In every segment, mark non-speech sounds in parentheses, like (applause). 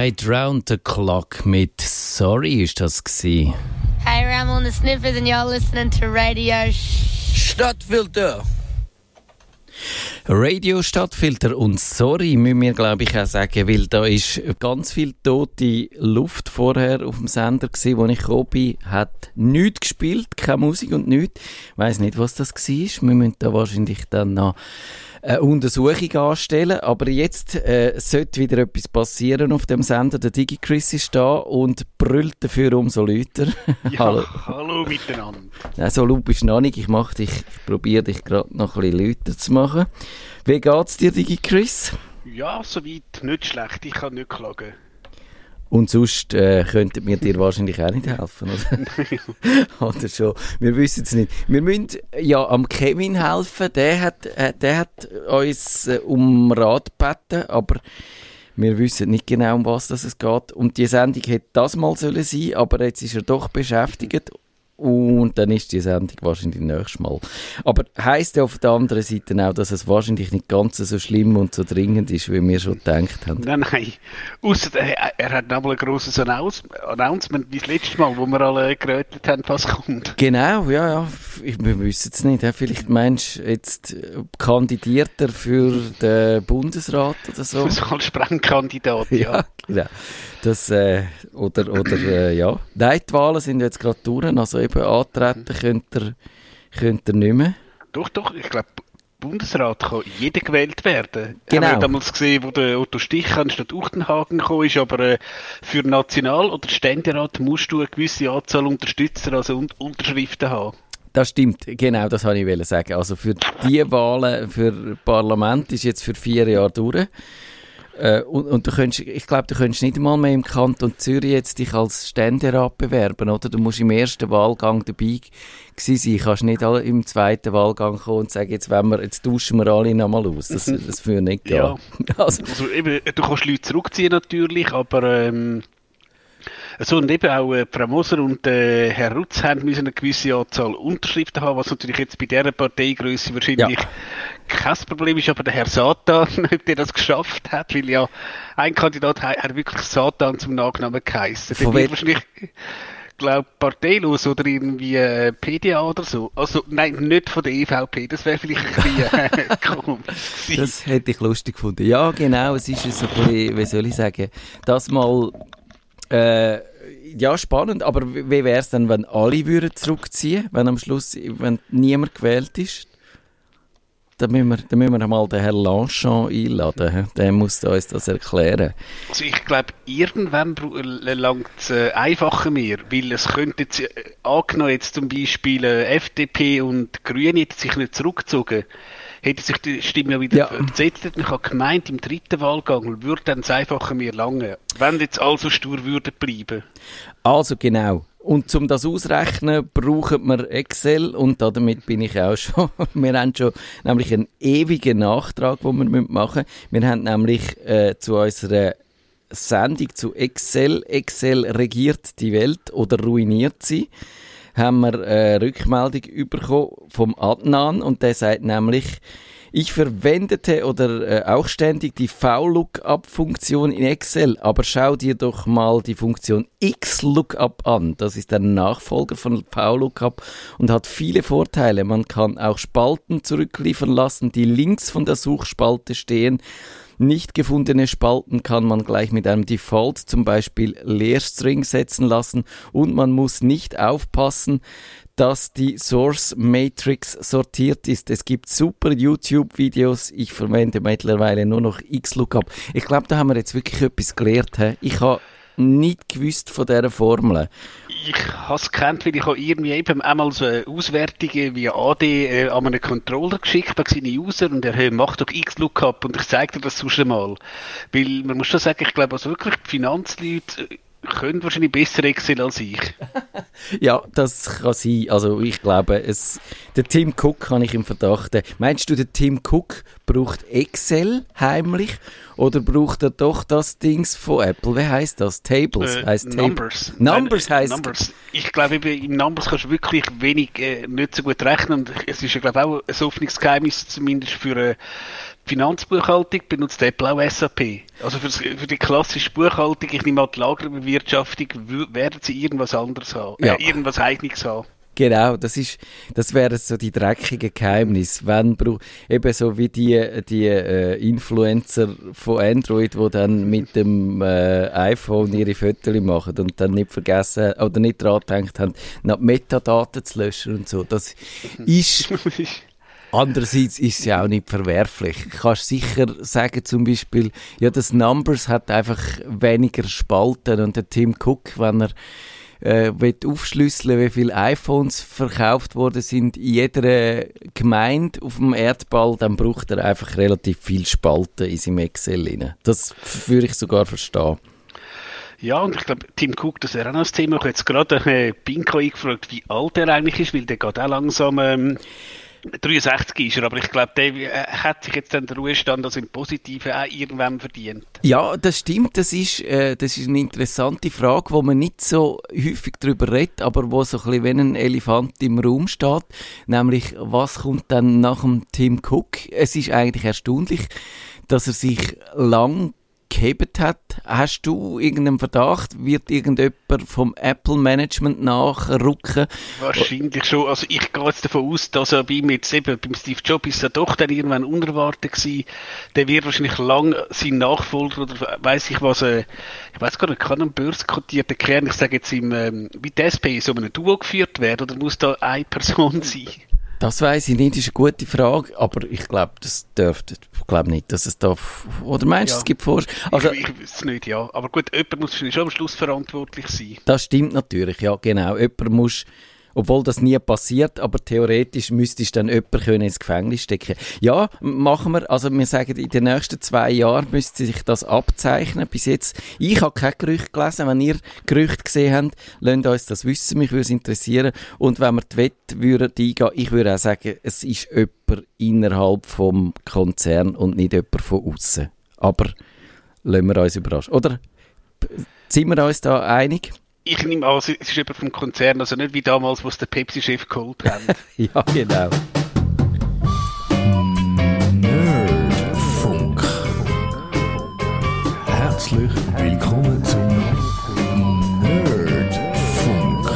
Right Round the Clock mit Sorry ist das gsi. Hey, Ramon the Sniffers and y'all listening to Radio Stadtfilter. Radio Stadtfilter und sorry, müssen wir glaube ich auch sagen, weil da ist ganz viel tote Luft vorher auf dem Sender gewesen, wo ich gekommen bin, hat nichts gespielt, keine Musik und nichts. Ich weiss nicht, was das war. Wir müssen da wahrscheinlich dann noch eine Untersuchung anstellen. Aber jetzt äh, sollte wieder etwas passieren auf dem Sender. Der DigiChris ist da und brüllt dafür umso lauter. Ja, (laughs) hallo. hallo miteinander. Nein, so laut bist du noch nicht. Ich, mach dich, ich probiere dich gerade noch ein bisschen lauter zu machen. Wie geht's dir, DigiChris? Ja, soweit nicht schlecht. Ich kann nicht klagen. Und sonst äh, könnten wir dir wahrscheinlich auch nicht helfen, oder? (laughs) oder schon? Wir wissen es nicht. Wir müssen ja am Kevin helfen. Der hat, äh, der hat uns äh, um Rat gebeten, aber wir wissen nicht genau, um was das es geht. Und die Sendung hätte das mal sollen sein, aber jetzt ist er doch beschäftigt und dann ist die Sendung wahrscheinlich nächstes Mal. Aber heisst ja auf der anderen Seite auch, dass es wahrscheinlich nicht ganz so schlimm und so dringend ist, wie wir schon gedacht haben. Nein, nein. Ausser, er, er hat nochmal ein grosses Announce Announcement wie das letzte Mal, wo wir alle gerötet haben, was kommt. Genau, ja, ja. Wir wissen es nicht. Vielleicht meinst du, jetzt kandidiert er für den Bundesrat oder so? So als Sprengkandidat, (laughs) ja. ja. Genau. Das, äh, oder, oder, äh, ja. Nein, die Wahlen sind jetzt gerade durch, also eben antreten könnt ihr, könnt ihr nicht mehr. Doch, doch, ich glaube, Bundesrat kann jeder gewählt werden. Genau. Haben wir damals gesehen, wo der Otto Stich anstatt Uchtenhagen gekommen ist, aber äh, für National- oder Ständerat musst du eine gewisse Anzahl Unterstützer, also un Unterschriften haben. Das stimmt, genau, das wollte ich sagen. Also für die Wahlen für Parlament ist jetzt für vier Jahre durch. Äh, und, und, du könntest, ich glaube, du könntest nicht einmal mehr im Kanton Zürich jetzt dich als Ständerat bewerben, oder? Du musst im ersten Wahlgang dabei gewesen sein. Du kannst nicht im zweiten Wahlgang kommen und sagen, jetzt, wir, jetzt tauschen wir alle nochmal aus. Das, (laughs) das führt nicht gehen. Ja. (laughs) Also, also eben, du kannst Leute zurückziehen natürlich, aber ähm, so, und eben auch äh, Frau Moser und äh, Herr Rutz haben müssen eine gewisse Anzahl Unterschriften haben, was natürlich jetzt bei dieser Parteigröße wahrscheinlich ja. Kein Problem ist, aber der Herr Satan, (laughs) ob der das geschafft hat, weil ja ein Kandidat hat, wirklich Satan zum Nachnamen geheißen. Der wird wahrscheinlich glaube parteilos oder irgendwie äh, PDA oder so. Also nein, nicht von der EVP, das wäre vielleicht ein bisschen äh, (laughs) komisch. Das hätte ich lustig gefunden. Ja, genau, es ist so ein bisschen, wie soll ich sagen, das mal äh, ja, spannend, aber wie wäre es denn, wenn alle würden zurückziehen, wenn am Schluss, wenn niemand gewählt ist? Dann müssen wir, dann müssen wir mal den Herrn Lanchon einladen. Der muss uns das erklären. Also ich glaube, irgendwann langt es äh, einfacher mehr, weil es könnte jetzt, äh, angenommen jetzt zum Beispiel äh, FDP und Grüne sich nicht zurückgezogen, hätte sich die Stimme ja wieder ja. verzettelt. Ich habe gemeint, im dritten Wahlgang würde dann es einfacher mir lange, wenn jetzt also stur würde bleiben. Also genau. Und um das auszurechnen, brauchen wir Excel und damit bin ich auch schon. (laughs) Wir haben schon nämlich einen ewigen Nachtrag, den wir machen müssen. Wir haben nämlich äh, zu unserer Sendung zu Excel. Excel regiert die Welt oder ruiniert sie haben wir eine Rückmeldung bekommen vom Adnan und der sagt nämlich, ich verwendete oder äh, auch ständig die V-Lookup-Funktion in Excel, aber schau dir doch mal die Funktion X-Lookup an. Das ist der Nachfolger von V-Lookup und hat viele Vorteile. Man kann auch Spalten zurückliefern lassen, die links von der Suchspalte stehen nicht gefundene Spalten kann man gleich mit einem Default, zum Beispiel Leerstring, setzen lassen und man muss nicht aufpassen, dass die Source Matrix sortiert ist. Es gibt super YouTube-Videos. Ich verwende mittlerweile nur noch Xlookup. Ich glaube, da haben wir jetzt wirklich etwas gelernt. He? Ich habe nicht gewusst von dieser Formel ich habe es gekannt, weil ich auch irgendwie eben einmal so Auswertungen via AD äh, an einen Controller geschickt an seine User und er hey, macht doch X-Lookup und ich zeige dir das sonst einmal. Weil man muss schon sagen, ich glaube also wirklich die Finanzleute äh, können wahrscheinlich besser Excel als ich. (laughs) ja, das kann sein. Also ich glaube, es, der Tim Cook kann ich im Verdacht. Meinst du, der Tim Cook braucht Excel heimlich oder braucht er doch das Dings von Apple? Wie heißt das? Tables äh, heißt Numbers. Tab Numbers heißt. Numbers. Ich glaube, in Numbers kannst du wirklich wenig äh, nicht so gut rechnen und es ist ja glaube auch ein Öffnungsgeheimnis zumindest für äh, Finanzbuchhaltung benutzt Apple auch SAP. Also für, für die klassische Buchhaltung, ich nehme an, die Lagerbewirtschaftung, werden sie irgendwas anderes haben, ja. äh, irgendwas Eigenes haben. Genau, das ist, das wäre so die dreckige Geheimnis. Wenn eben so wie die, die äh, Influencer von Android, die dann mit dem äh, iPhone ihre Fotos machen und dann nicht vergessen oder nicht daran gedacht haben, noch Metadaten zu löschen und so. Das (laughs) ist (laughs) Andererseits ist es ja auch nicht verwerflich. Du kannst sicher sagen, zum Beispiel, ja, das Numbers hat einfach weniger Spalten und der Tim Cook, wenn er äh, aufschlüsseln wie viele iPhones verkauft worden sind in jeder Gemeinde auf dem Erdball, dann braucht er einfach relativ viel Spalten in seinem Excel rein. Das würde ich sogar verstehen. Ja, und ich glaube, Tim Cook, das wäre auch noch das Thema. Ich habe jetzt gerade äh, Binko eingefragt, wie alt er eigentlich ist, weil der geht auch langsam ähm, 63 ist er, aber ich glaube, der äh, hat sich jetzt dann den Ruhestand also im Positiven auch irgendwann verdient. Ja, das stimmt. Das ist, äh, das ist eine interessante Frage, wo man nicht so häufig darüber redet, aber wo so ein bisschen wie ein Elefant im Raum steht. Nämlich, was kommt dann nach dem Tim Cook? Es ist eigentlich erstaunlich, dass er sich lang gehebt hat. Hast du irgendeinen Verdacht? Wird irgendjemand vom Apple-Management nachrücken? Wahrscheinlich schon. Also ich gehe jetzt davon aus, dass er bei mir jetzt eben, beim Steve Jobs ist er doch dann irgendwann unerwartet gewesen. Der wird wahrscheinlich lang sein Nachfolger oder weiß ich was, äh, ich weiß gar nicht, kann ein börsenkotierter Kern, ich sage jetzt im, ähm, wie die SP, so einem Duo geführt werden oder muss da eine Person (laughs) sein? Das weiß ich nicht, ist eine gute Frage, aber ich glaube, das dürfte, ich glaube nicht, dass es da, oder meinst du, ja. es gibt vor... Also, ich, ich weiß es nicht, ja, aber gut, jemand muss schon am Schluss verantwortlich sein. Das stimmt natürlich, ja, genau, jemand muss obwohl das nie passiert, aber theoretisch müsstest dann jemand ins Gefängnis stecken. Ja, machen wir. Also wir sagen, in den nächsten zwei Jahren müsste sich das abzeichnen. Bis jetzt, ich habe kein Gerücht gelesen. Wenn ihr Gerüchte gesehen habt, lasst uns das wissen. Mich würde es interessieren. Und wenn wir die Wette würden eingehen, ich würde auch sagen, es ist jemand innerhalb vom Konzern und nicht jemand von außen. Aber lassen wir uns überraschen. Oder sind wir uns da einig? Ich nehme an, es ist jemand vom Konzern, also nicht wie damals, wo es der Pepsi-Chef geholt haben. (laughs) ja, genau. Nerdfunk. Herzlich willkommen zum Nerdfunk.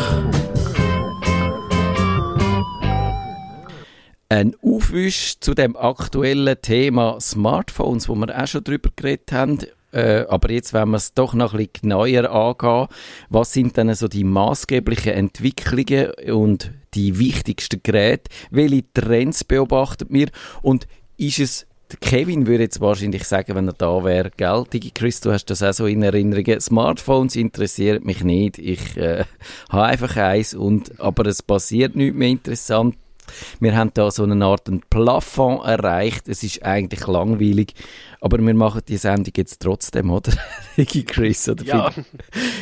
Ein Aufwisch zu dem aktuellen Thema Smartphones, wo wir auch schon drüber geredet haben. Äh, aber jetzt, wenn wir es doch noch ein bisschen genauer angehen, was sind denn so die maßgeblichen Entwicklungen und die wichtigsten Geräte? Welche Trends beobachtet mir? Und ist es Kevin würde jetzt wahrscheinlich sagen, wenn er da wäre, gell, Chris, du hast das auch so in Erinnerung. Smartphones interessiert mich nicht. Ich äh, (laughs) habe einfach eins, und, aber es passiert nichts mehr interessant. Wir haben da so eine Art ein Plafond erreicht. Es ist eigentlich langweilig, aber wir machen die Sendung jetzt trotzdem, oder? (laughs) Chris, oder ja.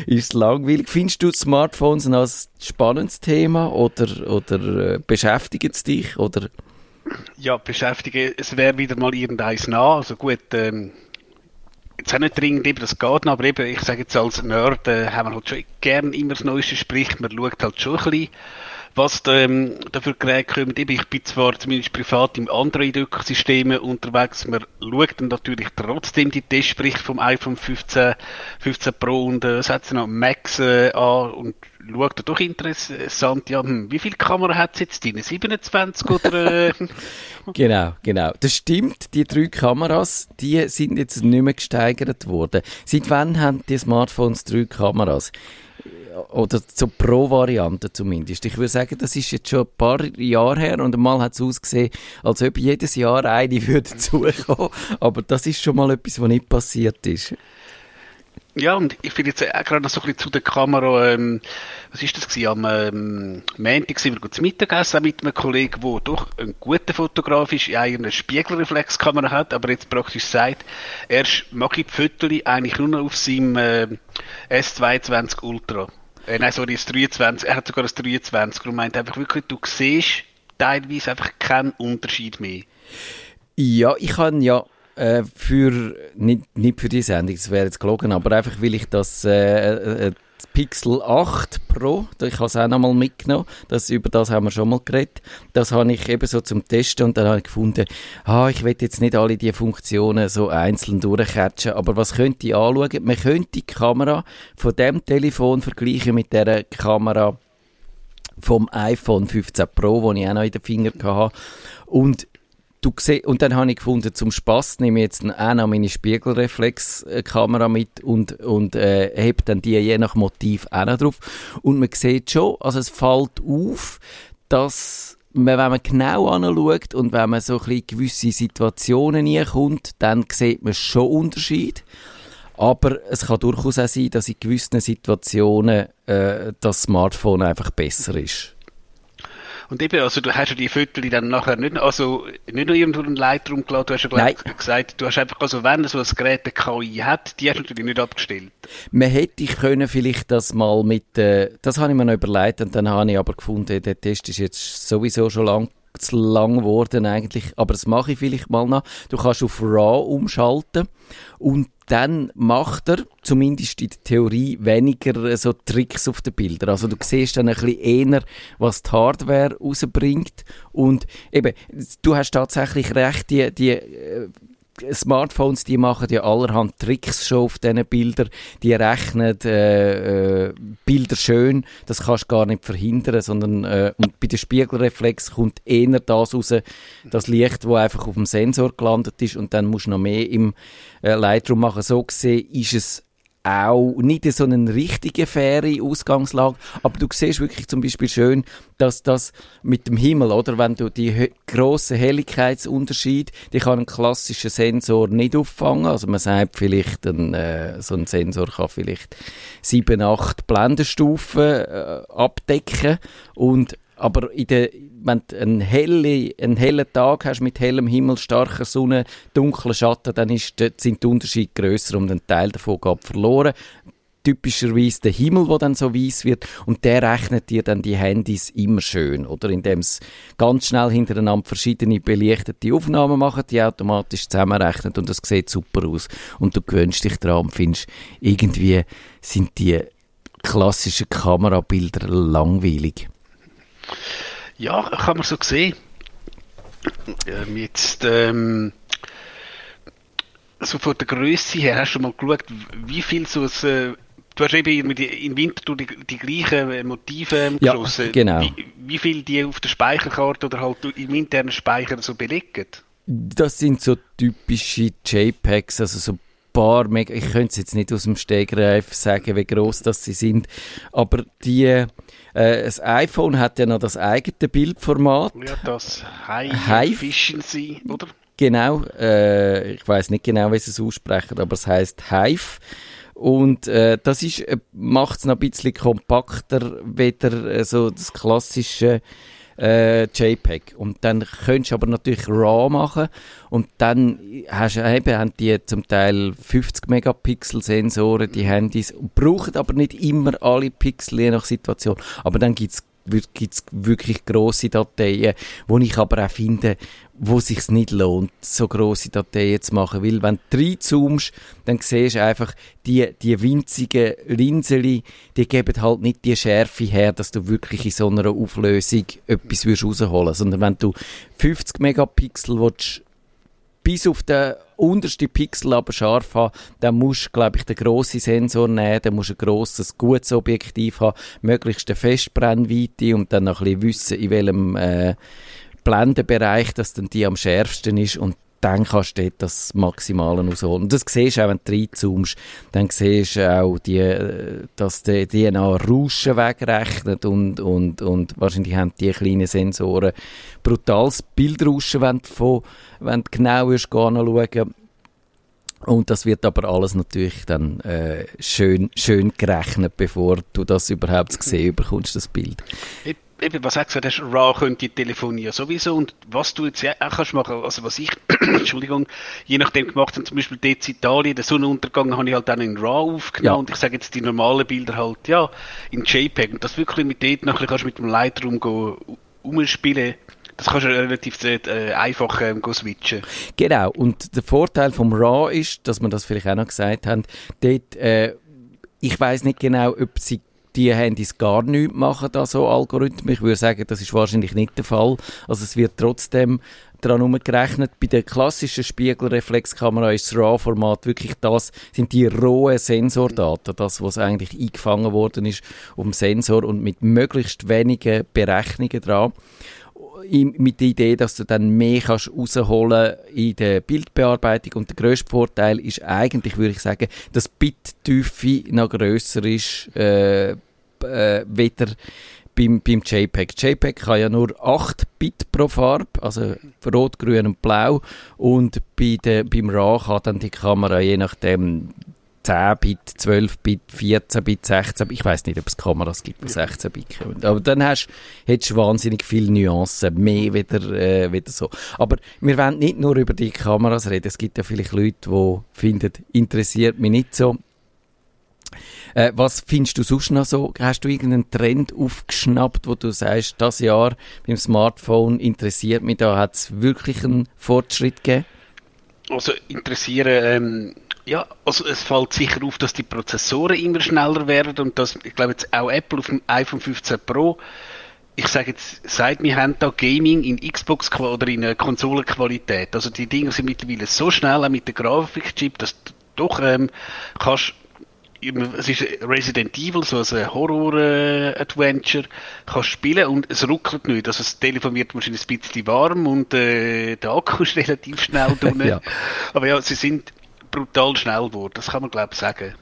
Ist es langweilig? Findest du Smartphones als spannendes Thema oder, oder äh, beschäftigt es dich? Oder? Ja, beschäftigen. Es wäre wieder mal irgendeins nah. Also gut, ähm, jetzt auch nicht dringend eben das geht, aber eben, ich sage jetzt als Nerd, äh, haben wir halt schon gern immer das Neueste, sprich, man schaut halt schon ein bisschen was ähm, dafür Geräte kommen. Ich bin zwar zumindest privat im Android-Ökosystem unterwegs, man schaut dann natürlich trotzdem die Testberichte vom iPhone 15, 15 Pro und äh, setzt noch Max äh, an und schaut da doch interessant, ja, hm, wie viele Kamera hat es jetzt drin? 27 oder? Äh? (laughs) genau, genau. Das stimmt, die drei Kameras, die sind jetzt nicht mehr gesteigert worden. Seit wann haben die Smartphones drei Kameras? Oder zur Pro-Variante zumindest. Ich würde sagen, das ist jetzt schon ein paar Jahre her und einmal hat es ausgesehen, als ob jedes Jahr eine würde (laughs) zukommen. Aber das ist schon mal etwas, was nicht passiert ist. Ja, und ich finde jetzt auch gerade noch so ein bisschen zu der Kamera, ähm, was ist das gewesen, am ähm, Montag sind wir gut zu Mittagessen mit einem Kollegen, der doch ein guter Fotograf ist, ja eine Spiegelreflexkamera hat, aber jetzt praktisch sagt, er mag die Fotos eigentlich nur noch auf seinem äh, S22 Ultra. Äh, nein, sorry, das 23, er hat sogar das 23 und meint einfach wirklich, du siehst teilweise einfach keinen Unterschied mehr. Ja, ich habe ja äh, für, nicht, nicht für die Sendung, das wäre jetzt gelogen, aber einfach weil ich das äh, äh, Pixel 8 Pro, ich habe es auch nochmal mitgenommen, das, über das haben wir schon mal geredet, das habe ich eben so zum Testen und dann habe ich gefunden, ah, ich will jetzt nicht alle diese Funktionen so einzeln durchcatchen, aber was könnte ich anschauen? Man könnte die Kamera von dem Telefon vergleichen mit der Kamera vom iPhone 15 Pro, das ich auch noch in den Finger hatte. Und du seh, und dann habe ich gefunden, zum Spaß nehme ich jetzt auch noch meine Spiegelreflexkamera mit und, und äh, heb dann die je nach Motiv auch noch drauf. Und man sieht schon, also es fällt auf, dass man, wenn man genau anschaut und wenn man so ein bisschen gewisse Situationen kommt, dann sieht man schon Unterschied. Aber es kann durchaus auch sein, dass in gewissen Situationen äh, das Smartphone einfach besser ist. Und eben, also du hast ja die Fotos dann nachher nicht, also nicht nur irgendwo einen Lightroom geladen, du hast ja glaub, gesagt, du hast einfach, also wenn so ein Gerät eine KI hat, die hast du natürlich nicht abgestellt. Man hätte können vielleicht das mal mit, äh, das habe ich mir noch überlegt und dann habe ich aber gefunden, der Test ist jetzt sowieso schon lang zu lang geworden eigentlich, aber das mache ich vielleicht mal noch. Du kannst auf RAW umschalten und dann macht er, zumindest in der Theorie, weniger äh, so Tricks auf den Bildern. Also du siehst dann ein bisschen eher, was die Hardware rausbringt und eben, du hast tatsächlich recht, die, die äh, Smartphones, die machen ja allerhand Tricks schon auf diesen Bildern. Die rechnen äh, äh, Bilder schön, das kannst du gar nicht verhindern, sondern äh, und bei der Spiegelreflex kommt eher das raus, das Licht, wo einfach auf dem Sensor gelandet ist und dann musst du noch mehr im äh, Lightroom machen. So gesehen ist es auch nicht so eine richtige faire Ausgangslage, aber du siehst wirklich zum Beispiel schön, dass das mit dem Himmel, oder, wenn du die grossen Helligkeitsunterschied, die kann ein klassischer Sensor nicht auffangen, also man sagt vielleicht, ein, äh, so ein Sensor kann vielleicht sieben, acht Blendenstufen äh, abdecken. Und aber in der, wenn du einen, helle, einen hellen Tag hast mit hellem Himmel, starker Sonne, dunklen Schatten, dann ist, sind die Unterschiede grösser und ein Teil davon geht verloren. Typischerweise der Himmel, der dann so weiß wird und der rechnet dir dann die Handys immer schön, oder? Indem es ganz schnell hintereinander verschiedene belichtete Aufnahmen machen, die automatisch zusammenrechnet und das sieht super aus. Und du gewöhnst dich daran und findest, irgendwie sind die klassischen Kamerabilder langweilig. Ja, kann man so sehen. Ähm, jetzt, ähm, so von der Größe her, hast du mal geschaut, wie viel so ein, äh, du hast eben im Winter die, die gleichen Motive ähm, ja, genau. Wie, wie, viel die auf der Speicherkarte oder halt im internen Speicher so belegen? Das sind so typische JPEGs, also so paar Mega, ich könnte es jetzt nicht aus dem Stegreif sagen, wie groß das sie sind, aber die, äh, das iPhone hat ja noch das eigene Bildformat. Ja, das High, High Efficiency, oder? Genau, äh, ich weiß nicht genau, wie sie es aussprechen, aber es heißt Hive. Und äh, das ist, äh, macht es noch ein bisschen kompakter, weder äh, so das klassische äh, JPEG. Und dann könntest du aber natürlich RAW machen und dann hast eben, haben die zum Teil 50 Megapixel Sensoren, die Handys, brauchen aber nicht immer alle Pixel, je nach Situation. Aber dann gibt es wirklich grosse Dateien, wo ich aber auch finde, wo es sich nicht lohnt, so große Dateien zu machen. Weil wenn du reinzoomst, dann siehst du einfach, die, die winzigen Linsen, die geben halt nicht die Schärfe her, dass du wirklich in so einer Auflösung etwas rausholen willst. Sondern wenn du 50 Megapixel willst, bis auf den untersten Pixel aber scharf haben, dann musst du, glaube ich, den grossen Sensor nehmen, dann musst du ein grosses, gutes Objektiv haben, möglichst eine Festbrennweite und dann noch ein bisschen wissen, in welchem äh, Blendenbereich das dann die am schärfsten ist und dann kannst du dort das Maximale rausholen. Und das siehst du auch, wenn du reinzoomst, dann siehst du auch, die, dass die, noch Rauschen wegrechnet und, und, und wahrscheinlich haben die kleinen Sensoren brutales Bildrauschen, wenn du, von, wenn du genau anschauen und das wird aber alles natürlich dann äh, schön, schön gerechnet, bevor du das überhaupt gesehen bekommst, das Bild eben, was er gesagt hast, RAW könnte telefonieren sowieso. Und was du jetzt auch kannst machen, also was ich, (clears throat) Entschuldigung, je nachdem gemacht habe, zum Beispiel dort in Italien, den Sonnenuntergang habe ich halt dann in RAW aufgenommen. Ja. und ich sage jetzt die normalen Bilder halt, ja, in JPEG. Und das wirklich mit dort nachher kannst du mit dem Lightroom go, umspielen, Das kannst du relativ äh, einfach ähm, switchen. Genau, und der Vorteil vom RAW ist, dass wir das vielleicht auch noch gesagt haben, dort, äh, ich weiß nicht genau, ob sie die Handys gar nichts machen, da so Algorithmen. Ich würde sagen, das ist wahrscheinlich nicht der Fall. Also es wird trotzdem daran umgerechnet. Bei der klassischen Spiegelreflexkamera ist das RAW-Format wirklich das, sind die rohen Sensordaten, das, was eigentlich eingefangen worden ist um Sensor und mit möglichst wenigen Berechnungen dran mit der Idee, dass du dann mehr kannst rausholen in der Bildbearbeitung und der grösste Vorteil ist eigentlich, würde ich sagen, dass Bittiefe noch grösser ist, äh, äh, weder beim, beim JPEG. JPEG kann ja nur 8 Bit pro Farbe, also rot, grün und blau. Und bei der, beim RAW kann dann die Kamera je nachdem 10 Bit, 12 Bit, 14 Bit, 16 Bit. Ich weiß nicht, ob es Kameras gibt, die 16 Bit können. Aber dann hast, hättest du wahnsinnig viele Nuancen, mehr wieder, äh, wieder so. Aber wir wollen nicht nur über die Kameras reden. Es gibt ja vielleicht Leute, die finden, interessiert mich nicht so. Äh, was findest du sonst noch so? Hast du irgendeinen Trend aufgeschnappt, wo du sagst, das Jahr beim Smartphone interessiert mich, da hat es wirklich einen Fortschritt gegeben? Also interessieren, ähm, ja, also es fällt sicher auf, dass die Prozessoren immer schneller werden und dass, ich glaube jetzt auch Apple auf dem iPhone 15 Pro ich sage jetzt, seit wir haben da Gaming in Xbox oder in äh, Konsolenqualität. Also die Dinge sind mittlerweile so schnell auch mit der Grafikchip, dass du doch ähm, kannst es ist Resident Evil, so ein Horror-Adventure, kannst spielen und es ruckelt nicht. Also das Telefon wird wahrscheinlich ein bisschen warm und äh, der Akku ist (laughs) relativ schnell (laughs) drin. ja. Aber ja, sie sind brutal schnell geworden, das kann man glaube ich sagen.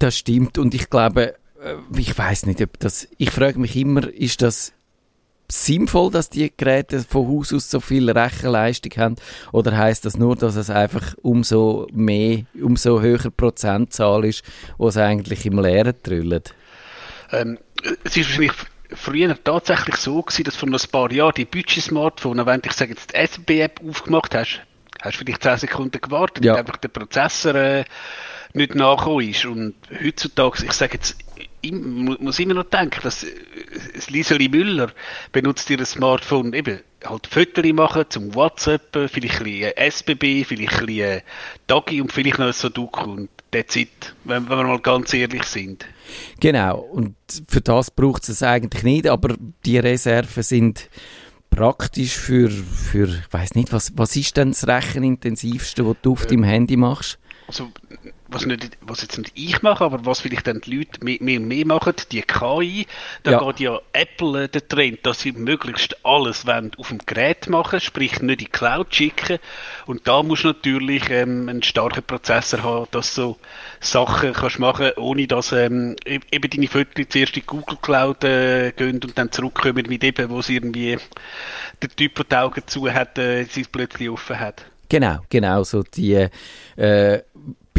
Das stimmt und ich glaube, äh, ich weiß nicht, ob das, ich frage mich immer, ist das sinnvoll, dass die Geräte von Haus aus so viel Rechenleistung haben? Oder heißt das nur, dass es einfach umso mehr, umso höher Prozentzahl ist, wo es eigentlich im Leeren trüllt? Ähm, es ist wahrscheinlich früher tatsächlich so gewesen, dass vor ein paar Jahren die Budget-Smartphone, wenn du, ich sage jetzt die SB-App aufgemacht hast, hast du vielleicht 10 Sekunden gewartet, ja. einfach der Prozessor äh, nicht nachgekommen ist. Und heutzutage, ich sage jetzt, ich muss immer noch denken, dass äh, Liseli Müller benutzt ihr Smartphone eben halt Fotos machen zum WhatsApp, vielleicht ein bisschen SBB, vielleicht ein bisschen Dagi und vielleicht noch ein Sudoku und that's it, wenn, wenn wir mal ganz ehrlich sind. Genau, und für das braucht es eigentlich nicht, aber die Reserven sind praktisch für, für ich weiß nicht, was, was ist denn das Rechenintensivste, was du auf äh, deinem Handy machst? Also was, nicht, was jetzt nicht ich mache, aber was vielleicht dann die Leute mehr, mehr, mehr machen, die KI, da ja. geht ja Apple äh, der Trend, dass sie möglichst alles wollen auf dem Gerät machen, sprich nicht in die Cloud schicken. Und da musst du natürlich ähm, einen starken Prozessor haben, dass du so Sachen kannst machen, ohne dass ähm, e-, eben deine Fotos zuerst in die Google Cloud äh, gehen und dann zurückkommen mit eben, wo sie irgendwie der Typ, der die Augen zu hat, äh, sie plötzlich offen hat. Genau, genau, so die äh,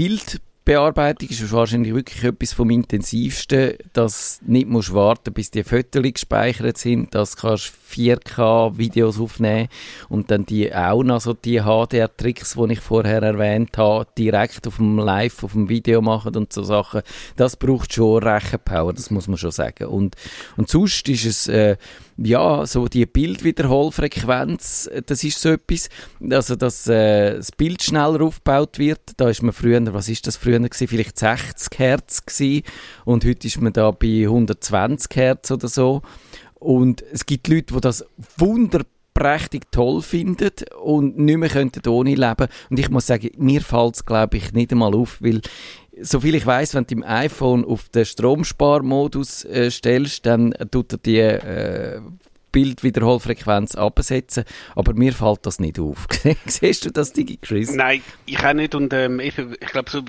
Bildbearbeitung ist wahrscheinlich wirklich etwas vom intensivsten, dass du nicht musst warten, bis die Fotos gespeichert sind, dass du 4K-Videos aufnehmen und dann die auch noch so die HDR-Tricks, die ich vorher erwähnt habe, direkt auf dem Live, auf dem Video machen und so Sachen. Das braucht schon Rechenpower, das muss man schon sagen. Und, und sonst ist es, äh, ja, so die Bildwiederholfrequenz, das ist so etwas, also dass äh, das Bild schneller aufgebaut wird. Da ist man früher, was ist das früher gewesen? Vielleicht 60 Hertz gewesen und heute ist man da bei 120 Hertz oder so. Und es gibt Leute, die das wunderprächtig toll finden und nicht mehr könnten ohne leben. Und ich muss sagen, mir fällt es, glaube ich, nicht einmal auf, weil soviel ich weiß, wenn du im iPhone auf den Stromsparmodus äh, stellst, dann tut er die äh, Bildwiederholfrequenz absetzen, aber mir fällt das nicht auf. (laughs) Siehst du das, Digi Chris? Nein, ich auch nicht und ähm, ich glaube, so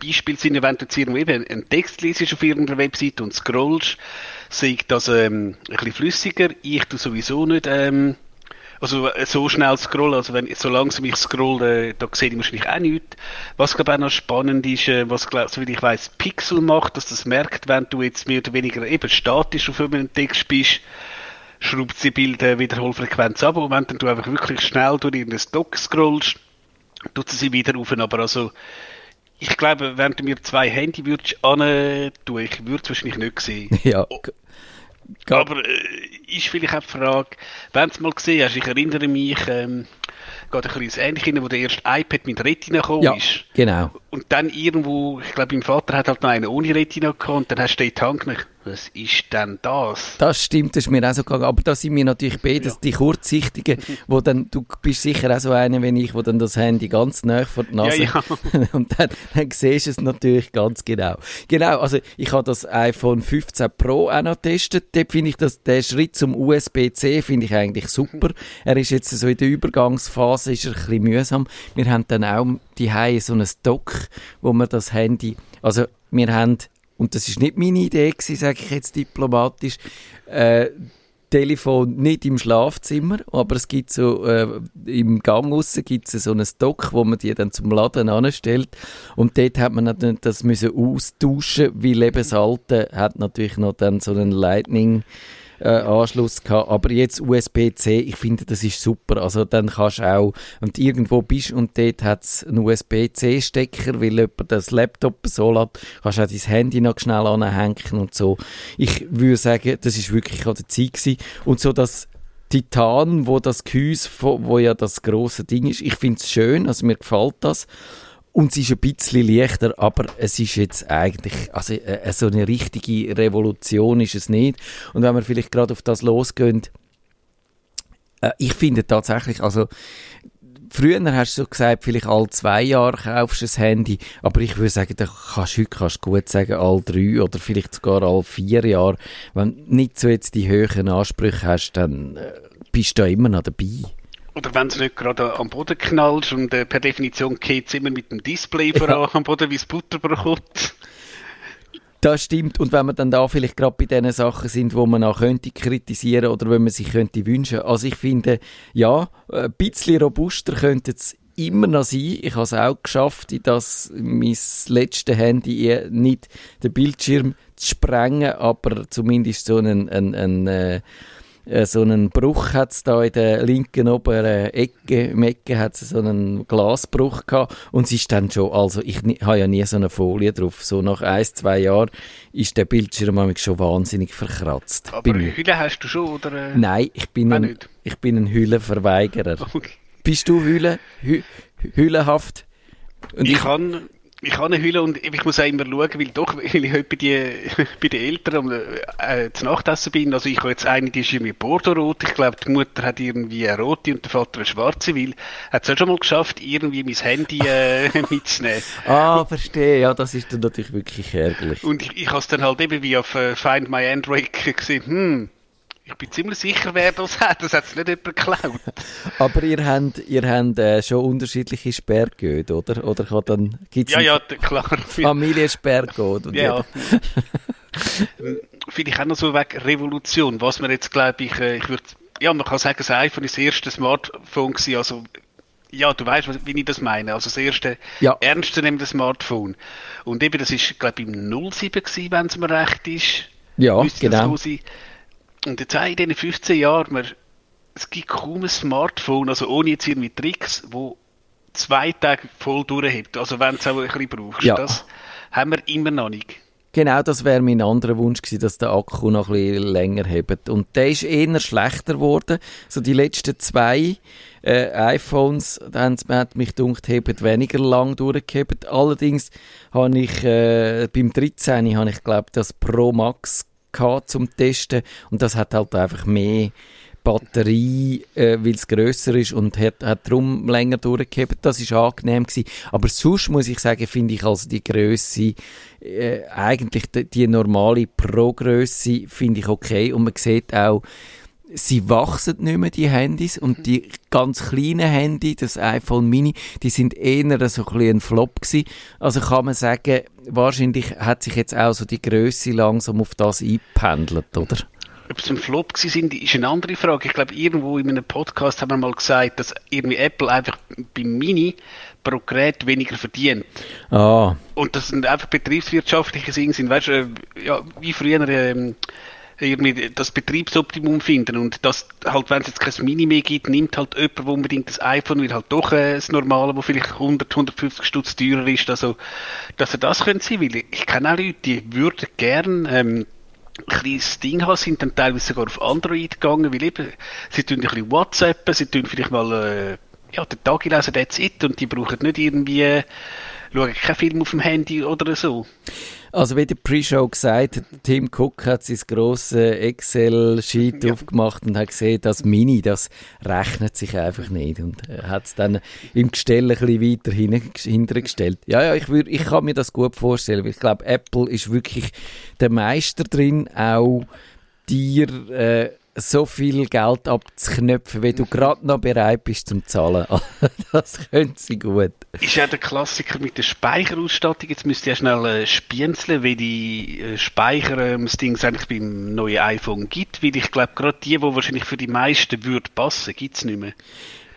Beispiel sind, wenn du jetzt einen Text liest auf irgendeiner Webseite und scrollst, sehe ich das ähm, ein bisschen flüssiger. Ich tue sowieso nicht ähm, also äh, so schnell scrollen, also wenn so langsam ich scrolle, da sehe ich wahrscheinlich auch nichts. Was glaube auch noch spannend ist, äh, was glaub, so ich weiß, Pixel macht, dass das merkt, wenn du jetzt mehr oder weniger eben statisch auf einem Text bist, schraubt sie Bilder Wiederholfrequenz ab und wenn dann du einfach wirklich schnell durch irgendein Dock scrollst, tut sie sie wieder auf. Aber also, ich glaube, wenn du mir zwei Handy würdest an, ich würde es wahrscheinlich nicht sehen. (laughs) Ja. Ga- Aber äh, ist vielleicht auch die Frage, wenn du es mal gesehen hast, ich erinnere mich, ähm, geht ein bisschen ähnlich hin, wo der erste iPad mit Retina gekommen Ja, ist. genau. Und dann irgendwo, ich glaube, mein Vater hat halt noch einen ohne Retina gehabt und dann hast du den Hand genommen. Was ist denn das? Das stimmt, das ist mir auch so gegangen. Aber da sind wir natürlich beide die Kurzsichtigen, wo dann, du bist sicher auch so einer wie ich, wo dann das Handy ganz nah vor die Nase Ja, (laughs) und dann, dann siehst du es natürlich ganz genau. Genau, also ich habe das iPhone 15 Pro auch noch getestet. Dort finde ich, dass der Schritt zum USB-C finde ich eigentlich super. Er ist jetzt so in der Übergangsphase, ist er ein bisschen mühsam. Wir haben dann auch die so ein Dock, wo wir das Handy, also wir haben und das ist nicht meine Idee gewesen, sage ich jetzt diplomatisch, äh, Telefon nicht im Schlafzimmer, aber es gibt so, äh, im Gang aussen gibt es so ein Dock, wo man die dann zum Laden anstellt. Und dort hat man dann das müssen austauschen, weil eben das alte hat natürlich noch dann so einen Lightning äh, Anschluss gehabt, aber jetzt USB-C, ich finde, das ist super, also dann kannst du auch, und irgendwo bist und dort hat es einen USB-C-Stecker, weil jemand das Laptop so lässt, kannst du auch dein Handy noch schnell anhängen und so. Ich würde sagen, das ist wirklich an der Zeit gewesen. und so das Titan, wo das Gehäuse, wo ja das große Ding ist, ich finde es schön, also mir gefällt das. Und es ist ein bisschen leichter, aber es ist jetzt eigentlich, also äh, so eine richtige Revolution ist es nicht. Und wenn wir vielleicht gerade auf das losgehen, äh, ich finde tatsächlich, also früher hast du so gesagt, vielleicht alle zwei Jahre kaufst du ein Handy, aber ich würde sagen, da kannst du heute kannst gut sagen, alle drei oder vielleicht sogar alle vier Jahre. Wenn du nicht so jetzt die höheren Ansprüche hast, dann äh, bist du da immer noch dabei. Oder wenn du nicht gerade am Boden knallst und äh, per Definition geht es immer mit dem Display voran (laughs) am Boden, wie es Butterbrot kommt. Das stimmt. Und wenn wir dann da vielleicht gerade bei den Sachen sind, wo man auch könnte kritisieren oder wenn man sich könnte wünschen. Also ich finde, ja, ein bisschen robuster könnte es immer noch sein. Ich habe es auch geschafft, in das mein letztes Handy eh nicht den Bildschirm zu sprengen, aber zumindest so einen, einen, einen äh, so einen Bruch hat es da in der linken oberen Ecke, im Ecke hat es so einen Glasbruch gehabt und es ist dann schon, also ich habe ja nie so eine Folie drauf, so nach ein, zwei Jahren ist der Bildschirm schon wahnsinnig verkratzt. Aber eine. Hülle hast du schon, oder? Äh? Nein, ich bin, ein, nicht. ich bin ein Hüllenverweigerer. Okay. Bist du Hülle, hü, hüllenhaft? Und Ich kann, ich kann eine Hülle und ich muss auch immer schauen, weil doch, (laughs) weil ich heute bei, die, (laughs) bei den Eltern äh, zu Nachtessen bin. Also ich habe jetzt eine, die ist irgendwie Bordeaux-rot. Ich glaube, die Mutter hat irgendwie eine rote und der Vater eine schwarze, weil hat es auch schon mal geschafft, irgendwie mein Handy äh, (laughs) mitzunehmen. Ah, verstehe. Ja, das ist dann natürlich wirklich ärgerlich. Und ich, ich habe es dann halt eben wie auf äh, Find My Android gesehen, hm, ich bin ziemlich sicher, wer das hat. Das hat es nicht jemand geklaut. (laughs) Aber ihr habt, ihr habt äh, schon unterschiedliche Sperrcode, oder? Oder kann dann, gibt's Ja, ja, klar. (laughs) Familiensperrcode? Und Ja. Vielleicht (laughs) auch noch so wegen Revolution, was man jetzt, glaube ich, äh, ich würde, ja, man kann sagen, das iPhone ist das erste Smartphone gewesen, also, ja, du weißt, wie ich das meine, also das erste Ja. ernstzunehmende Smartphone. Und eben, das ist, glaube ich, im 07 gewesen, wenn es mir recht ist. Ja, Müsste das genau. so sein. Und jetzt auch in diesen 15 Jahren, man, es gibt kaum ein Smartphone, also ohne jetzt irgendwie Tricks, wo zwei Tage voll durchhebt. Also wenn du es auch ein bisschen brauchst. Ja. Das haben wir immer noch nicht. Genau, das wäre mein anderer Wunsch gewesen, dass der Akku noch ein bisschen länger hebt. Und der ist eher schlechter geworden. So die letzten zwei äh, iPhones, da hat mich gedacht, haben weniger lang durchgehebt. Allerdings habe ich äh, beim 13 habe ich glaube das Pro Max zum Testen und das hat halt einfach mehr Batterie, äh, weil es grösser ist und hat, hat darum länger durchgehebt. Das ist angenehm gewesen. Aber sonst muss ich sagen, finde ich also die Größe äh, eigentlich die, die normale Pro-Größe finde ich okay und man sieht auch, sie wachsen nicht mehr, die Handys, und die ganz kleinen Handy, das iPhone Mini, die sind eher so ein ein Flop gewesen. Also kann man sagen, wahrscheinlich hat sich jetzt auch so die Größe langsam auf das eingependelt, oder? Ob sie ein Flop sind, ist eine andere Frage. Ich glaube, irgendwo in einem Podcast haben wir mal gesagt, dass irgendwie Apple einfach beim Mini pro Gerät weniger verdient. Ah, Und das sind einfach betriebswirtschaftliche Dinge sind, weißt du, äh, ja, wie früher ähm, irgendwie das Betriebsoptimum finden. Und das halt, wenn es jetzt kein Mini mehr gibt, nimmt halt jemand, wo unbedingt das iPhone will, halt doch äh, das Normale, wo vielleicht 100, 150 Stutz teurer ist, also, dass er das könnte sein, weil ich kenne auch Leute, die würden gern ähm, kleines Ding haben, sind dann teilweise sogar auf Android gegangen, weil eben, sie tun ein bisschen WhatsApp, sie tun vielleicht mal, äh, ja, den Tag lesen, that's it, und die brauchen nicht irgendwie, schauen keinen Film auf dem Handy oder so. Also wie der Pre-Show gesagt hat, Tim Cook hat sein grosses Excel-Sheet Ja. aufgemacht und hat gesehen, das Mini, das rechnet sich einfach nicht und äh, hat es dann im Gestell ein bisschen weiter hin- hintergestellt. Ja, ja, ich, würd, ich kann mir das gut vorstellen, weil ich glaube, Apple ist wirklich der Meister drin, auch dir äh, so viel Geld abzuknöpfen, wie du gerade noch bereit bist zum Zahlen. (laughs) das können sie gut. Ist ja der Klassiker mit der Speicherausstattung. Jetzt müsst ihr ja schnell äh, spienzeln, wie die äh, Speicher ähm, das Ding eigentlich beim neuen iPhone gibt. Weil ich glaube, gerade die, die wahrscheinlich für die meisten würde passen, gibt es nicht mehr.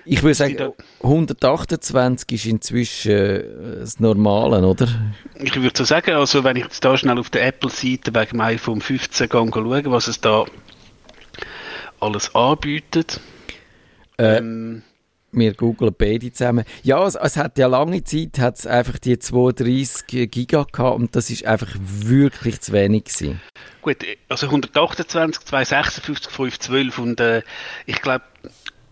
Ich würde sagen, 128 ist inzwischen äh, das Normale, oder? Ich würde so sagen, also wenn ich jetzt da schnell auf der Apple-Seite wegen dem iPhone 15 gehe, und schaue, was es da alles anbietet. Äh, Ähm, Wir googeln beide zusammen. Ja, es, es hat ja lange Zeit hat's einfach die 32 Giga gehabt und das ist einfach wirklich zu wenig gewesen. Gut, also 128, 256, 512 und äh, ich glaube,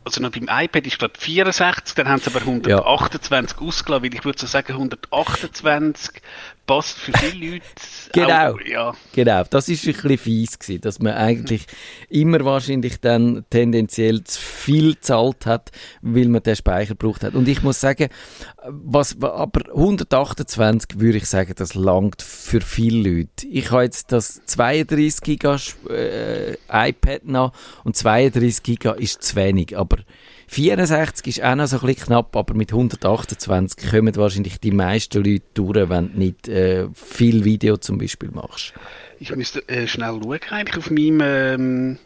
also noch beim iPad ist glaube 64, dann haben sie aber 128 ausgelassen, weil ich würde so sagen 128 passt für viele (laughs) Leute. Genau. Auch, ja, Genau, das ist ein bisschen fies gewesen, dass man eigentlich immer wahrscheinlich dann tendenziell zu viel gezahlt hat, weil man den Speicher gebraucht hat. Und ich muss sagen, was, aber 128 würde ich sagen, das langt für viele Leute. Ich habe jetzt das 32 Giga äh, iPad noch und 32 Giga ist zu wenig, aber 64 ist auch noch so ein bisschen knapp, aber mit 128 kommen wahrscheinlich die meisten Leute durch, wenn du nicht äh, viel Video zum Beispiel machst. ich müsste äh, schnell schauen, eigentlich auf meinem ähm,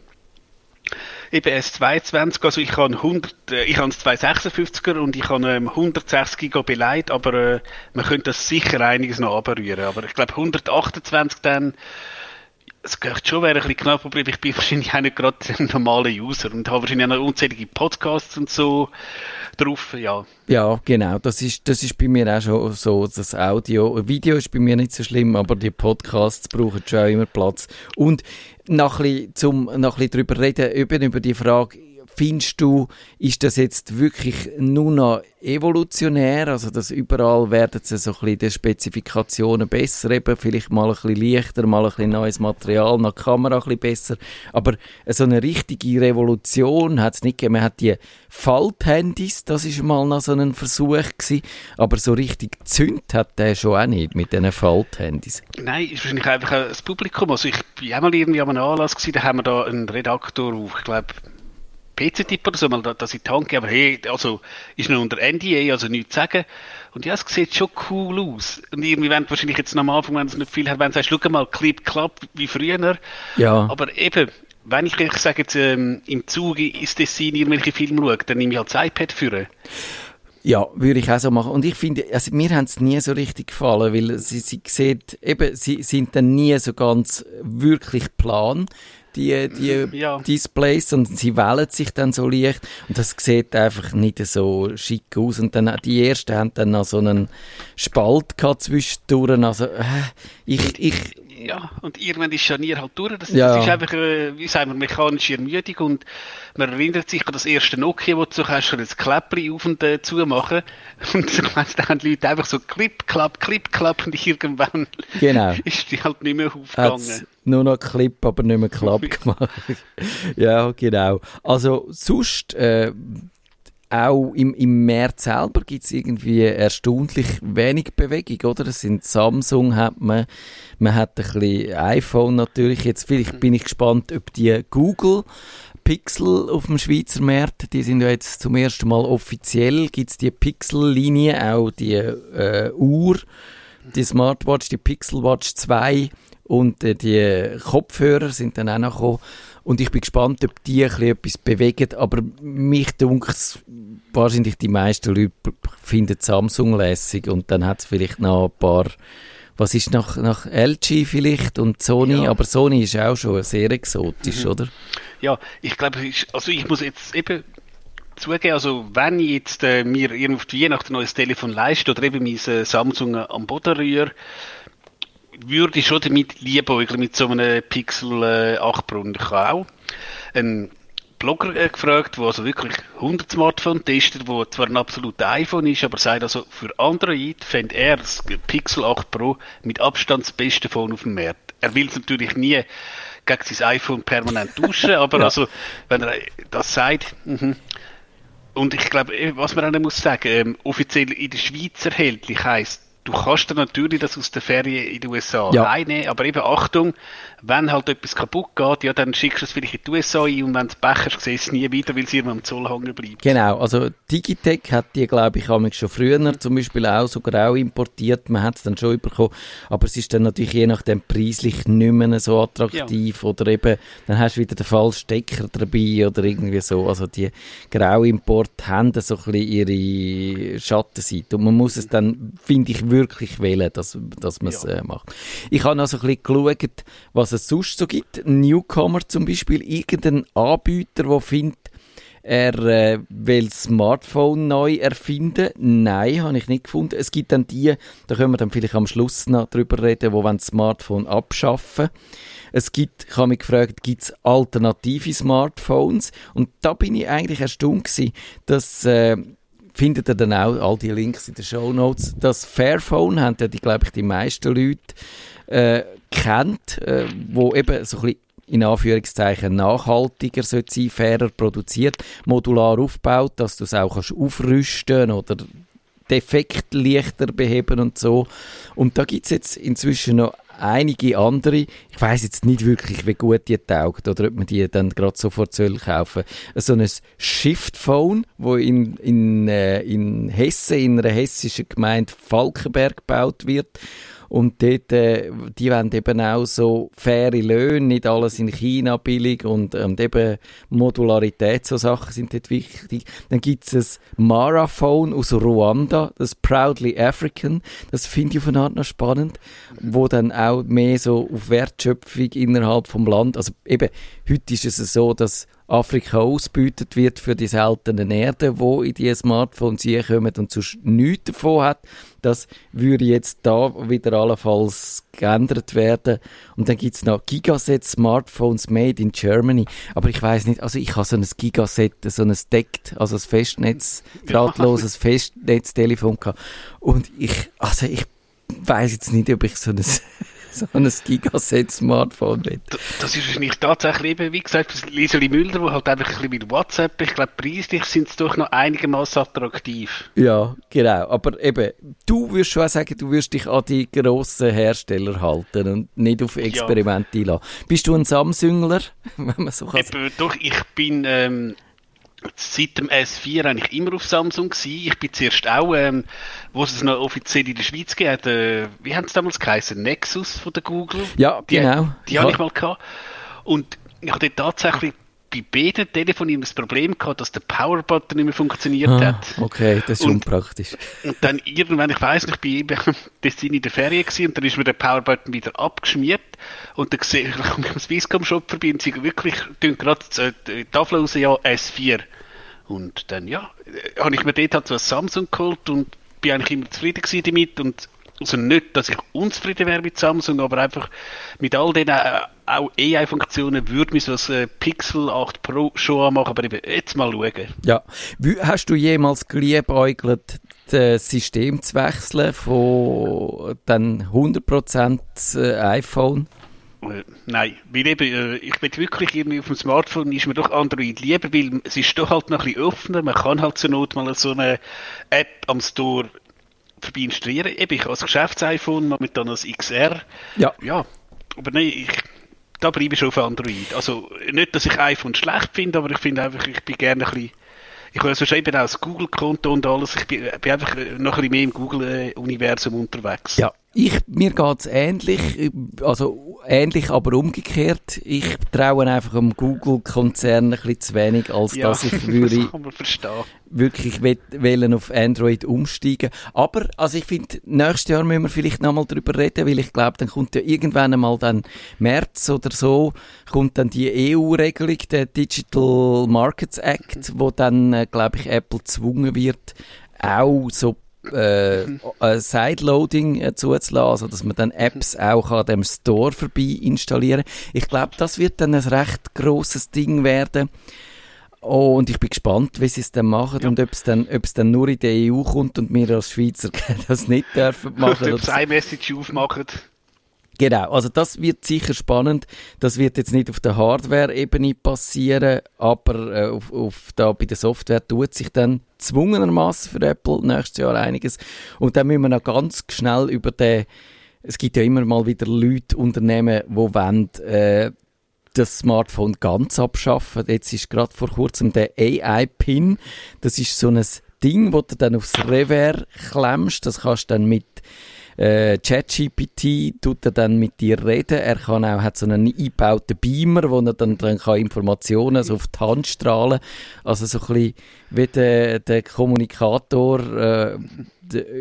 eben S22, also ich habe 100, äh, ich habe ein 256er und ich habe ähm, 160 GB beleidigt, aber äh, man könnte das sicher einiges noch abrühren. Aber ich glaube 128 dann, es geht schon, wäre ein bisschen knapp, aber ich bin wahrscheinlich auch nicht gerade ein normaler User und habe wahrscheinlich auch noch unzählige Podcasts und so drauf, ja. Ja, genau. Das ist, das ist bei mir auch schon so, das Audio. Video ist bei mir nicht so schlimm, aber die Podcasts brauchen schon immer Platz. Und noch ein bisschen, zum, noch ein bisschen drüber reden, eben über die Frage, findest du, ist das jetzt wirklich nur noch evolutionär? Also, dass überall werden sie so ein bisschen die Spezifikationen besser, eben vielleicht mal ein bisschen leichter, mal ein bisschen neues Material, nach Kamera ein bisschen besser. Aber so eine richtige Revolution hat es nicht gegeben. Man hat die Falthandys, das ist mal noch so ein Versuch gewesen. Aber so richtig gezündet hat der schon auch nicht mit diesen Falthandys. Nein, ist wahrscheinlich einfach das Publikum. Also ich bin auch irgendwie an einem Anlass gewesen, da haben wir da einen Redaktor auf, ich glaube, PC-Tipp oder so, mal da, das in die Hand gegeben, aber hey, also ist noch unter NDA, also nichts zu sagen. Und ja, es sieht schon cool aus. Und irgendwie wenn wahrscheinlich jetzt am Anfang, wenn es nicht viel hat, wenn du sagst, schau mal, Clip, Klapp, wie früher. Ja. Aber eben, wenn ich, ich sage jetzt, ähm, im Zuge ins Tessin irgendwelche Filme schaue, dann nehme ich halt das iPad für. Ja, würde ich auch so machen. Und ich finde, also mir haben es nie so richtig gefallen, weil sie, sie sieht, eben, sie sind dann nie so ganz wirklich plan, die, die (laughs) Ja. Displays, und sie wählen sich dann so leicht und das sieht einfach nicht so schick aus. Und dann, die ersten haben dann noch so einen Spalt gehabt zwischendurch, also, äh, ich, ich, Ja, und irgendwann ist Scharnier halt durch. Das, Ja. das ist einfach, äh, wie sagen wir, mechanische Ermüdung und man erinnert sich an das erste Nokia, wo du so kannst, schon das Kläppli auf und äh, zu machen (laughs) und so da haben die Leute einfach so Clip, Klapp, Clip, Klapp und irgendwann Genau. (laughs) ist die halt nicht mehr hat's aufgegangen. nur noch Clip, aber nicht mehr Klapp (laughs) gemacht. ja, genau. Also sonst äh, auch im, im März selber gibt es irgendwie erstaunlich wenig Bewegung, oder? Es sind Samsung hat man, man hat ein bisschen iPhone natürlich. Jetzt vielleicht bin ich gespannt, ob die Google Pixel auf dem Schweizer Markt, die sind ja jetzt zum ersten Mal offiziell, gibt es die Pixel-Linie, auch die äh, Uhr, die Smartwatch, die Pixel Watch 2 und äh, die Kopfhörer sind dann auch noch gekommen. Und ich bin gespannt, ob die ein etwas bewegen, aber mich dunkt wahrscheinlich die meisten Leute finden Samsung lässig und dann hat es vielleicht noch ein paar, was ist nach, nach LG vielleicht und Sony, Ja. aber Sony ist auch schon sehr exotisch, oder? Ja, ich glaube, also ich muss jetzt eben zugeben, also wenn ich jetzt äh, mir irgendwie Weihnachten ein neues Telefon leiste oder eben mein äh, Samsung am Boden rühre, würde schon damit liebäugeln mit so einem Pixel äh, 8 Pro. Und ich habe auch einen Blogger äh, gefragt, der also wirklich 100 Smartphone testet, wo zwar ein absoluter iPhone ist, aber sagt also, für Android fände er das Pixel 8 Pro mit Abstand das beste Phone auf dem Markt. Er will es natürlich nie gegen sein iPhone permanent tauschen, (laughs) aber also, wenn er das sagt, mhm. und ich glaube, eh, was man auch noch muss sagen, ähm, offiziell in der Schweiz erhältlich heisst, du kannst dann natürlich das aus der Ferien in den USA Ja. reinnehmen, aber eben Achtung, wenn halt etwas kaputt geht, ja, dann schickst du es vielleicht in die USA ein und wenn du es Pech hast, siehst du es nie wieder, weil es irgendwann am Zoll hängen bleibt. Genau, also Digitech hat die, glaube ich, amigs schon früher zum Beispiel auch sogar auch importiert. Man hat es dann schon bekommen, aber es ist dann natürlich je nachdem preislich nicht mehr so attraktiv oder eben, dann hast du wieder den falschen Stecker dabei oder irgendwie so. Also die Grauimporte haben so ein bisschen ihre Schattenseite und man muss es dann, finde ich, wirklich wählen, dass, dass man es Ja. äh, macht. Ich habe also ein bisschen geschaut, was es sonst so gibt. Newcomer zum Beispiel, irgendein Anbieter, der findet, er äh, will das Smartphone neu erfinden. Nein, habe ich nicht gefunden. Es gibt dann die, da können wir dann vielleicht am Schluss noch drüber reden, wo wollen das Smartphone abschaffen. Es gibt, ich habe mich gefragt, gibt es alternative Smartphones? Und da bin ich eigentlich erstaunt gewesen, dass äh, findet ihr dann auch all die Links in den Show Notes. Das Fairphone haben ja die, glaube ich, die meisten Leute äh, kennt, äh, wo eben so ein bisschen in Anführungszeichen nachhaltiger sollte sein, fairer produziert, modular aufgebaut, dass du es auch kannst aufrüsten oder Defekt leichter beheben und so. Und da gibt's jetzt inzwischen noch einige andere. Ich weiß jetzt nicht wirklich, wie gut die taugt oder ob man die dann gerade sofort soll kaufen. So ein Shift-Phone, wo in, in, äh, in Hessen, in einer hessischen Gemeinde Falkenberg gebaut wird. Und dort, äh, die wollen eben auch so faire Löhne, nicht alles in China billig und, und eben Modularität, so Sachen sind dort wichtig. Dann gibt es ein Maraphone aus Ruanda, das Proudly African, das finde ich auf eine Art noch spannend, wo dann auch mehr so auf Wertschöpfung innerhalb vom Land, also eben, heute ist es so, dass Afrika ausgebeutet wird für die seltenen Erden, wo in die Smartphones kommen und sonst nichts davon hat. Das würde jetzt da wieder allenfalls geändert werden. Und dann gibt's noch Gigaset Smartphones made in Germany. Aber ich weiß nicht, also ich habe so ein Gigaset, so ein Deckt, also ein Festnetz, drahtloses Festnetztelefon gehabt. Und ich, also ich weiß jetzt nicht, ob ich so ein, (laughs) so ein Gigaset Smartphone will. D- Das ist wahrscheinlich tatsächlich eben, wie gesagt, das Liseli Müller, wo halt einfach ein bisschen mit WhatsApp, ich glaube, preislich sind es doch noch einigermaßen attraktiv. Ja, genau. Aber eben, du würdest schon sagen, du würdest dich an die grossen Hersteller halten und nicht auf Experimente einlassen. Bist du ein Samsungler, (laughs) wenn man so kann sagen? Eben, doch, ich bin ähm, seit dem S4 eigentlich immer auf Samsung gewesen. Ich bin zuerst auch, ähm, wo es noch offiziell in der Schweiz gibt, äh, wie haben es damals geheißen? Nexus von der Google. Ja, Die, genau. Die habe ich mal gehabt. Und ich hatte tatsächlich bei beiden Telefonen das Problem gehabt, dass der Powerbutton nicht mehr funktioniert Ah, hat. okay, das ist Und- unpraktisch. Und dann irgendwann, ich weiß nicht, ich bin eben (laughs) Tessin in der Ferien gewesen, und dann ist mir der Powerbutton wieder abgeschmiert und dann sehe ich, komme (laughs) ich am Swisscom-Shop vorbei und sie wirklich, tun gerade die die Tafel raus, ja, S4. Und dann, ja, äh, habe ich mir dort halt so ein Samsung geholt und bin eigentlich immer zufrieden damit und also nicht, dass ich unzufrieden wäre mit Samsung, aber einfach mit all den äh, auch AI-Funktionen würde mich so ein äh, Pixel 8 Pro schon anmachen, aber eben jetzt mal schauen. Ja. Hast du jemals geliebäugelt, das System zu wechseln von dann 100% äh, iPhone? Äh, Nein, weil eben, äh, ich bin wirklich irgendwie auf dem Smartphone, ist mir doch Android lieber, weil es ist doch halt noch ein bisschen offener, man kann halt zur Not mal so eine App am Store vorbei installieren. Eben, ich habe das Geschäfts-iPhone, momentan das XR. Ja. Ja, aber nein, ich, da bleibe ich schon auf Android. Also nicht, dass ich iPhone schlecht finde, aber ich finde einfach, ich bin gerne ein bisschen, ich habe sonst eben auch das Google-Konto und alles, ich bin, bin einfach noch ein bisschen mehr im Google-Universum unterwegs. Ja, ich, mir geht's ähnlich, also ähnlich, aber umgekehrt. Ich traue einfach dem Google-Konzern ein bisschen zu wenig, als Ja, dass ich (laughs) würde das wirklich wollen auf Android umsteigen. Aber, also ich finde, nächstes Jahr müssen wir vielleicht nochmal drüber reden, weil ich glaube, dann kommt ja irgendwann einmal dann März oder so, kommt dann die EU-Regelung, der Digital Markets Act, wo dann, äh, glaube ich, Apple gezwungen wird, auch so äh, äh, Sideloading äh, zuzulassen, also dass man dann Apps auch an dem Store vorbei installieren. Ich glaube, das wird dann ein recht grosses Ding werden. Oh, und ich bin gespannt, wie sie es dann machen Ja. und ob es dann, ob es dann nur in die EU kommt und wir als Schweizer (laughs) das nicht dürfen machen. Ob sie ein Message aufmachen. Genau, also das wird sicher spannend. Das wird jetzt nicht auf der Hardware-Ebene passieren, aber äh, auf, auf da bei der Software tut sich dann zwungenermaßen für Apple nächstes Jahr einiges. Und dann müssen wir noch ganz schnell über den, es gibt ja immer mal wieder Leute, Unternehmen, die wollen, äh, das Smartphone ganz abschaffen. Jetzt ist gerade vor kurzem der AI-Pin. Das ist so ein Ding, wo du dann aufs Revers klemmst. Das kannst du dann mit äh, ChatGPT tut er dann mit dir reden. Er kann auch, hat so einen eingebauten Beamer, wo er dann, dann kann Informationen so auf die Hand strahlen. Also so ein bisschen wie der, der Kommunikator äh,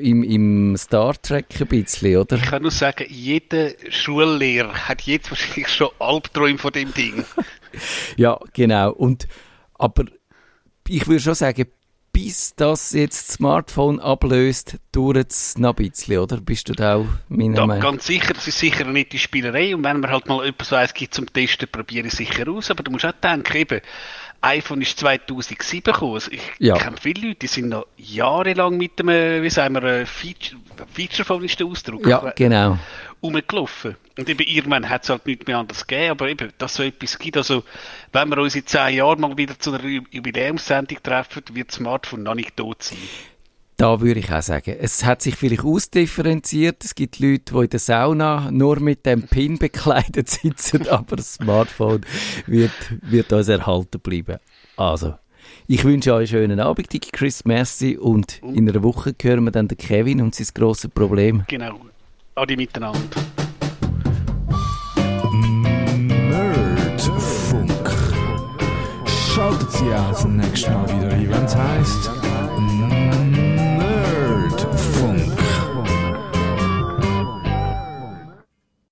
im, im Star Trek ein bisschen, oder? Ich kann nur sagen, jeder Schullehrer hat jetzt wahrscheinlich schon Albträume von dem Ding. (laughs) Ja, genau. Und, aber ich würde schon sagen, bis das jetzt das Smartphone ablöst, dauert es noch ein bisschen, oder? Bist du da auch meiner Ja, Meinung? ganz sicher, das ist sicher eine nette Spielerei. Und wenn man halt mal etwas weiss, gibt zum Testen, probiere ich sicher aus. Aber du musst auch denken, eben, iPhone ist 2007 gekommen. Also ich Ja. kenne viele Leute, die sind noch jahrelang mit dem, äh, wie sagen wir, äh, Feature, Feature Phone ist der Ausdruck, Ja, genau. rumgelaufen. Und eben irgendwann hat es halt nichts mehr anders gegeben, aber eben, dass so etwas gibt. Also, wenn wir uns in zehn Jahren mal wieder zu einer Ju- Jubiläumssendung treffen, wird das Smartphone noch nicht tot sein. Da würde ich auch sagen, es hat sich vielleicht ausdifferenziert. Es gibt Leute, die in der Sauna nur mit dem Pin (laughs) bekleidet sitzen, (laughs) aber das Smartphone wird, wird uns erhalten bleiben. Also, ich wünsche euch einen schönen Abend, Dickie Chris, merci. Und in einer Woche hören wir dann den Kevin und sein grosses Problem. Genau. Adi miteinander. ja, als nächstes Mal wieder Event heißt.